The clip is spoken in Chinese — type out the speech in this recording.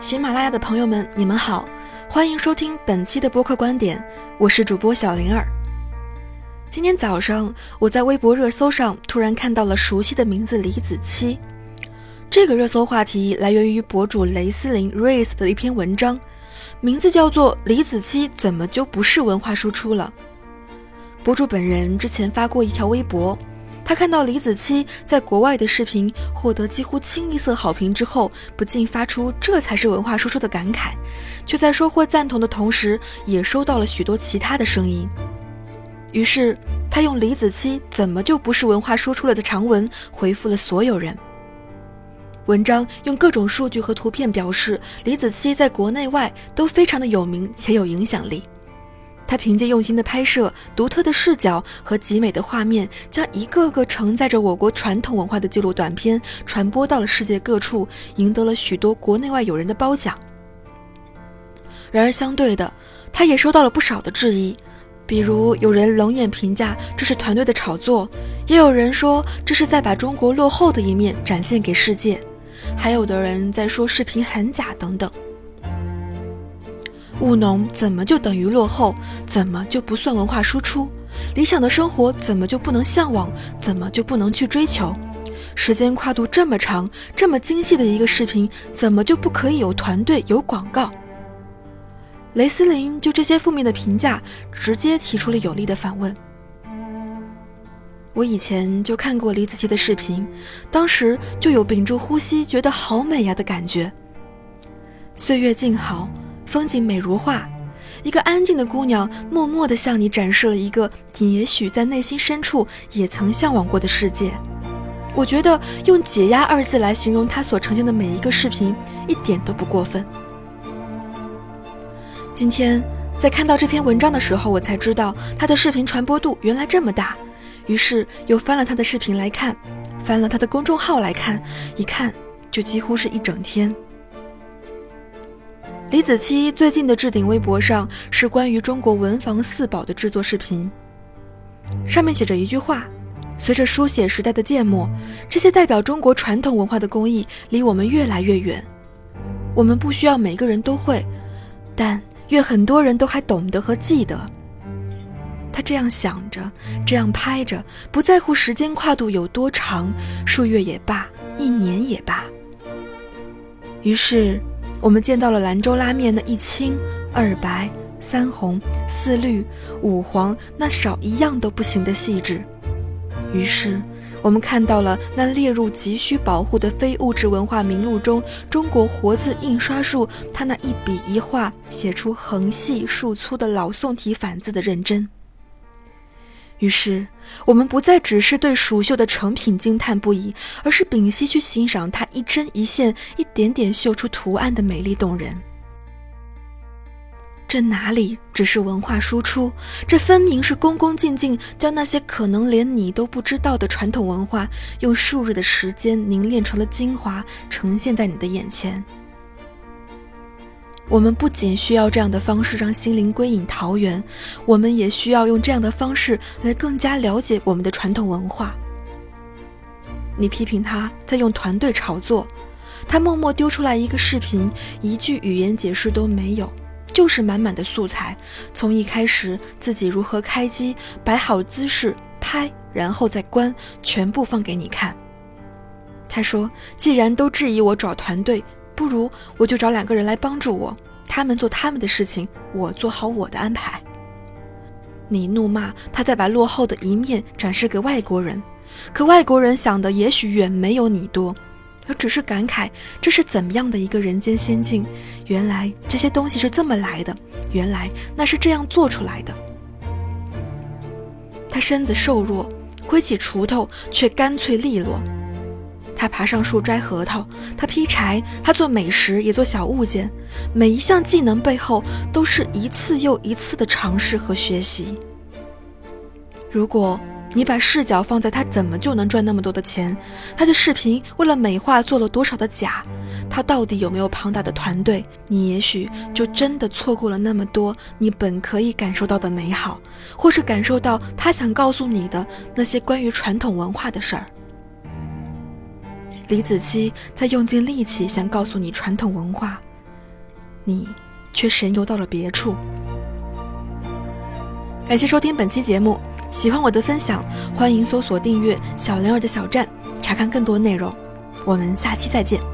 喜马拉雅的朋友们，你们好，欢迎收听本期的播客观点，我是主播小灵儿。今天早上，我在微博热搜上突然看到了熟悉的名字李子柒。这个热搜话题来源于博主雷思玲 Race 的一篇文章，名字叫做《李子柒怎么就不是文化输出了》。博主本人之前发过一条微博。他看到李子柒在国外的视频获得几乎清一色好评之后，不禁发出“这才是文化输出”的感慨，却在收获赞同的同时，也收到了许多其他的声音。于是，他用“李子柒怎么就不是文化输出了”的长文回复了所有人。文章用各种数据和图片表示，李子柒在国内外都非常的有名且有影响力。他凭借用心的拍摄、独特的视角和极美的画面，将一个个承载着我国传统文化的纪录短片传播到了世界各处，赢得了许多国内外友人的褒奖。然而，相对的，他也收到了不少的质疑，比如有人冷眼评价这是团队的炒作，也有人说这是在把中国落后的一面展现给世界，还有的人在说视频很假等等。务农怎么就等于落后？怎么就不算文化输出？理想的生活怎么就不能向往？怎么就不能去追求？时间跨度这么长、这么精细的一个视频，怎么就不可以有团队、有广告？雷思林就这些负面的评价，直接提出了有力的反问。我以前就看过李子柒的视频，当时就有屏住呼吸、觉得好美呀的感觉。岁月静好。风景美如画，一个安静的姑娘默默地向你展示了一个你也许在内心深处也曾向往过的世界。我觉得用“解压”二字来形容她所呈现的每一个视频，一点都不过分。今天在看到这篇文章的时候，我才知道她的视频传播度原来这么大，于是又翻了她的视频来看，翻了她的公众号来看，一看就几乎是一整天。李子柒最近的置顶微博上是关于中国文房四宝的制作视频，上面写着一句话：“随着书写时代的渐没，这些代表中国传统文化的工艺离我们越来越远。我们不需要每个人都会，但愿很多人都还懂得和记得。”他这样想着，这样拍着，不在乎时间跨度有多长，数月也罢，一年也罢。于是。我们见到了兰州拉面那一青二白三红四绿五黄，那少一样都不行的细致。于是，我们看到了那列入急需保护的非物质文化名录中，中国活字印刷术，它那一笔一画写出横细竖粗的老宋体反字的认真。于是，我们不再只是对蜀绣的成品惊叹不已，而是屏息去欣赏它一针一线、一点点绣出图案的美丽动人。这哪里只是文化输出？这分明是恭恭敬敬将那些可能连你都不知道的传统文化，用数日的时间凝练成了精华，呈现在你的眼前。我们不仅需要这样的方式让心灵归隐桃源，我们也需要用这样的方式来更加了解我们的传统文化。你批评他在用团队炒作，他默默丢出来一个视频，一句语言解释都没有，就是满满的素材，从一开始自己如何开机、摆好姿势、拍，然后再关，全部放给你看。他说：“既然都质疑我找团队。”不如我就找两个人来帮助我，他们做他们的事情，我做好我的安排。你怒骂他在把落后的一面展示给外国人，可外国人想的也许远没有你多，而只是感慨这是怎么样的一个人间仙境。原来这些东西是这么来的，原来那是这样做出来的。他身子瘦弱，挥起锄头却干脆利落。他爬上树摘核桃，他劈柴，他做美食，也做小物件。每一项技能背后，都是一次又一次的尝试和学习。如果你把视角放在他怎么就能赚那么多的钱，他的视频为了美化做了多少的假，他到底有没有庞大的团队，你也许就真的错过了那么多你本可以感受到的美好，或是感受到他想告诉你的那些关于传统文化的事儿。李子柒在用尽力气想告诉你传统文化，你却神游到了别处。感谢收听本期节目，喜欢我的分享，欢迎搜索订阅“小灵儿的小站”，查看更多内容。我们下期再见。